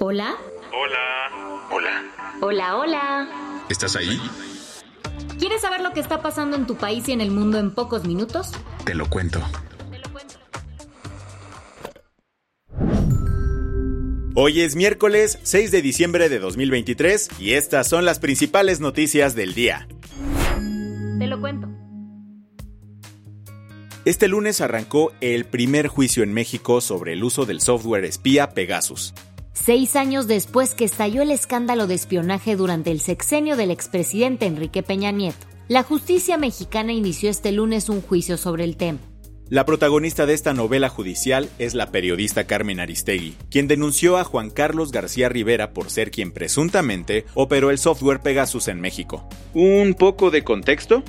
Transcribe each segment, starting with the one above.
Hola. Hola. Hola. Hola, hola. ¿Estás ahí? ¿Quieres saber lo que está pasando en tu país y en el mundo en pocos minutos? Te lo cuento. Hoy es miércoles 6 de diciembre de 2023 y estas son las principales noticias del día. Te lo cuento. Este lunes arrancó el primer juicio en México sobre el uso del software espía Pegasus. Seis años después que estalló el escándalo de espionaje durante el sexenio del expresidente Enrique Peña Nieto, la justicia mexicana inició este lunes un juicio sobre el tema. La protagonista de esta novela judicial es la periodista Carmen Aristegui, quien denunció a Juan Carlos García Rivera por ser quien presuntamente operó el software Pegasus en México. ¿Un poco de contexto?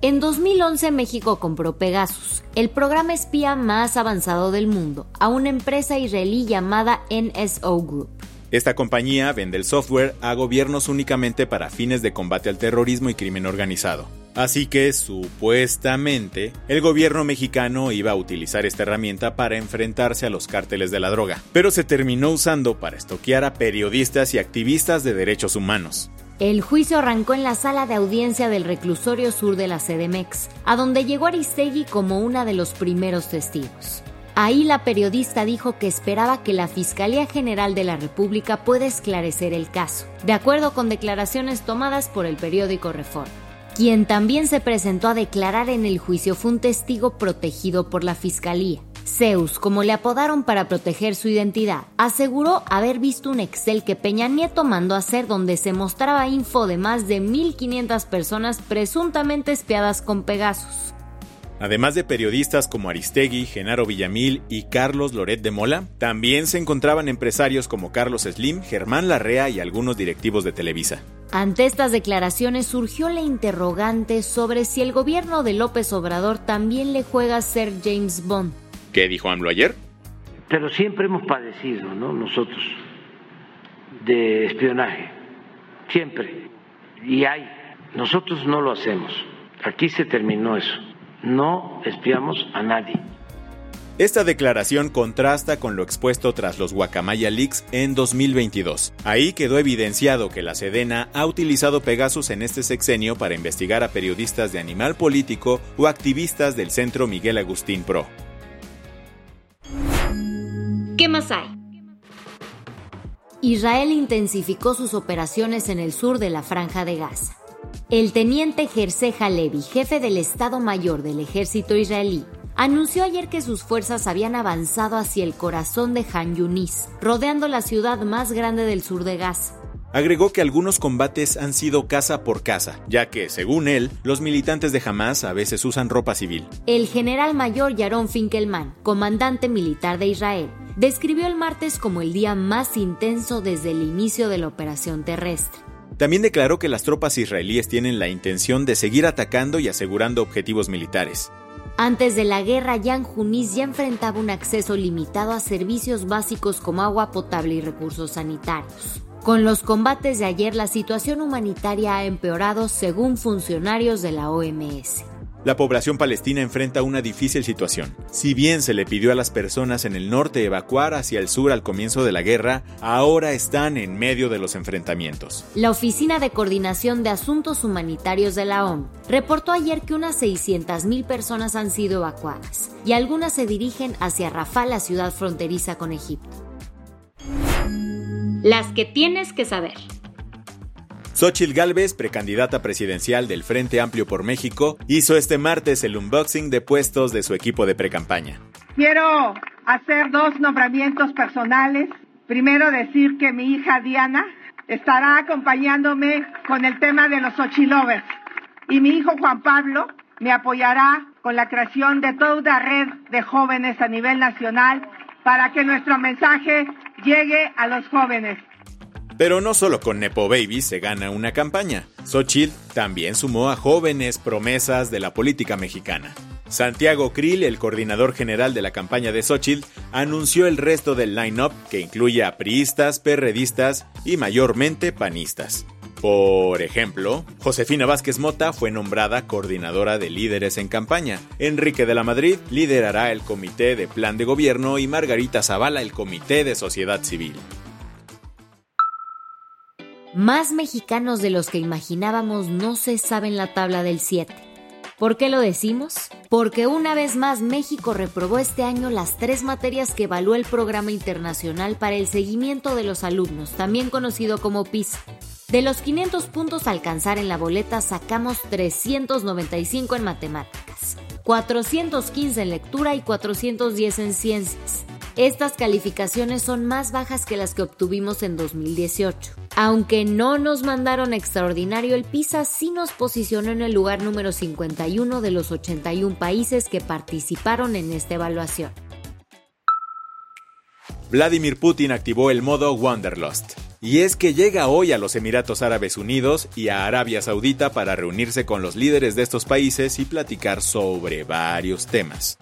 En 2011 México compró Pegasus, el programa espía más avanzado del mundo, a una empresa israelí llamada NSO Group. Esta compañía vende el software a gobiernos únicamente para fines de combate al terrorismo y crimen organizado. Así que, supuestamente, el gobierno mexicano iba a utilizar esta herramienta para enfrentarse a los cárteles de la droga, pero se terminó usando para estoquear a periodistas y activistas de derechos humanos. El juicio arrancó en la sala de audiencia del reclusorio sur de la CDMX, a donde llegó Aristegui como una de los primeros testigos. Ahí la periodista dijo que esperaba que la Fiscalía General de la República pueda esclarecer el caso, de acuerdo con declaraciones tomadas por el periódico Reforma. Quien también se presentó a declarar en el juicio fue un testigo protegido por la Fiscalía. Zeus, como le apodaron para proteger su identidad, aseguró haber visto un Excel que Peña Nieto mandó hacer donde se mostraba info de más de 1.500 personas presuntamente espiadas con Pegasus. Además de periodistas como Aristegui, Genaro Villamil y Carlos Loret de Mola, también se encontraban empresarios como Carlos Slim, Germán Larrea y algunos directivos de Televisa. Ante estas declaraciones surgió la interrogante sobre si el gobierno de López Obrador también le juega a ser James Bond. ¿Qué dijo AMLO ayer? Pero siempre hemos padecido, ¿no? Nosotros, de espionaje. Siempre. Y hay. Nosotros no lo hacemos. Aquí se terminó eso. No espiamos a nadie. Esta declaración contrasta con lo expuesto tras los Guacamaya Leaks en 2022. Ahí quedó evidenciado que la Sedena ha utilizado Pegasus en este sexenio para investigar a periodistas de Animal Político o activistas del Centro Miguel Agustín Pro. ¿Qué más hay? Israel intensificó sus operaciones en el sur de la franja de Gaza. El teniente Jersey Halevi, jefe del Estado Mayor del ejército israelí, anunció ayer que sus fuerzas habían avanzado hacia el corazón de Han Yunis, rodeando la ciudad más grande del sur de Gaza. Agregó que algunos combates han sido casa por casa, ya que, según él, los militantes de Hamas a veces usan ropa civil. El general mayor Yaron Finkelman, comandante militar de Israel, describió el martes como el día más intenso desde el inicio de la operación terrestre. También declaró que las tropas israelíes tienen la intención de seguir atacando y asegurando objetivos militares. Antes de la guerra, Yan Junis ya enfrentaba un acceso limitado a servicios básicos como agua potable y recursos sanitarios. Con los combates de ayer, la situación humanitaria ha empeorado según funcionarios de la OMS. La población palestina enfrenta una difícil situación. Si bien se le pidió a las personas en el norte evacuar hacia el sur al comienzo de la guerra, ahora están en medio de los enfrentamientos. La Oficina de Coordinación de Asuntos Humanitarios de la ONU reportó ayer que unas 600.000 personas han sido evacuadas y algunas se dirigen hacia Rafah, la ciudad fronteriza con Egipto. Las que tienes que saber. Xochitl Gálvez, precandidata presidencial del Frente Amplio por México, hizo este martes el unboxing de puestos de su equipo de precampaña. Quiero hacer dos nombramientos personales. Primero decir que mi hija Diana estará acompañándome con el tema de los Xochilovers y mi hijo Juan Pablo me apoyará con la creación de toda una red de jóvenes a nivel nacional para que nuestro mensaje llegue a los jóvenes. Pero no solo con Nepo Baby se gana una campaña. Xochitl también sumó a jóvenes promesas de la política mexicana. Santiago Krill, el coordinador general de la campaña de Xochitl, anunció el resto del line-up que incluye a priistas, perredistas y mayormente panistas. Por ejemplo, Josefina Vázquez Mota fue nombrada coordinadora de líderes en campaña, Enrique de la Madrid liderará el comité de plan de gobierno y Margarita Zavala el comité de sociedad civil. Más mexicanos de los que imaginábamos no se saben la tabla del 7. ¿Por qué lo decimos? Porque una vez más México reprobó este año las tres materias que evaluó el Programa Internacional para el Seguimiento de los Alumnos, también conocido como PISA. De los 500 puntos a alcanzar en la boleta sacamos 395 en matemáticas, 415 en lectura y 410 en ciencias. Estas calificaciones son más bajas que las que obtuvimos en 2018. Aunque no nos mandaron extraordinario, el PISA sí nos posicionó en el lugar número 51 de los 81 países que participaron en esta evaluación. Vladimir Putin activó el modo Wanderlust. Y es que llega hoy a los Emiratos Árabes Unidos y a Arabia Saudita para reunirse con los líderes de estos países y platicar sobre varios temas.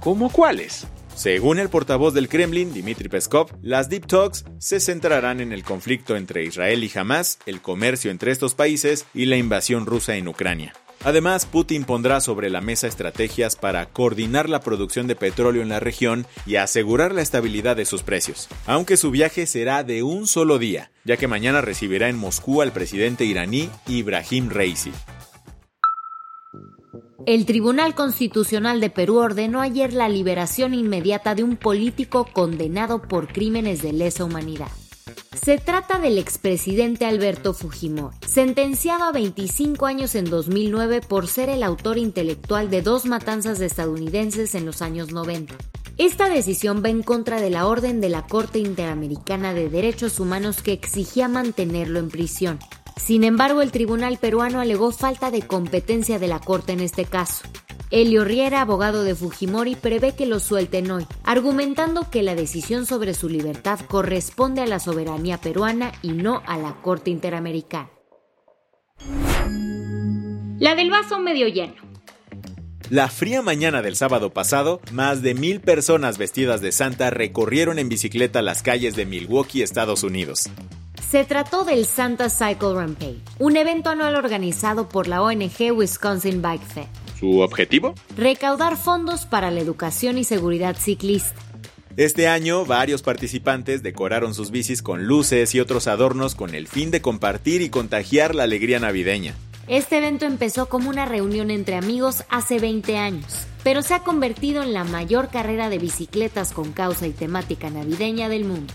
¿Cómo cuáles? Según el portavoz del Kremlin, Dmitry Peskov, las Deep Talks se centrarán en el conflicto entre Israel y Hamas, el comercio entre estos países y la invasión rusa en Ucrania. Además, Putin pondrá sobre la mesa estrategias para coordinar la producción de petróleo en la región y asegurar la estabilidad de sus precios, aunque su viaje será de un solo día, ya que mañana recibirá en Moscú al presidente iraní Ibrahim Raisi. El Tribunal Constitucional de Perú ordenó ayer la liberación inmediata de un político condenado por crímenes de lesa humanidad. Se trata del expresidente Alberto Fujimori, sentenciado a 25 años en 2009 por ser el autor intelectual de dos matanzas de estadounidenses en los años 90. Esta decisión va en contra de la orden de la Corte Interamericana de Derechos Humanos que exigía mantenerlo en prisión. Sin embargo, el tribunal peruano alegó falta de competencia de la Corte en este caso. Elio Riera, abogado de Fujimori, prevé que lo suelten hoy, argumentando que la decisión sobre su libertad corresponde a la soberanía peruana y no a la Corte Interamericana. La del vaso medio lleno. La fría mañana del sábado pasado, más de mil personas vestidas de Santa recorrieron en bicicleta las calles de Milwaukee, Estados Unidos. Se trató del Santa Cycle Rampage, un evento anual organizado por la ONG Wisconsin Bike Fair. ¿Su objetivo? Recaudar fondos para la educación y seguridad ciclista. Este año, varios participantes decoraron sus bicis con luces y otros adornos con el fin de compartir y contagiar la alegría navideña. Este evento empezó como una reunión entre amigos hace 20 años, pero se ha convertido en la mayor carrera de bicicletas con causa y temática navideña del mundo.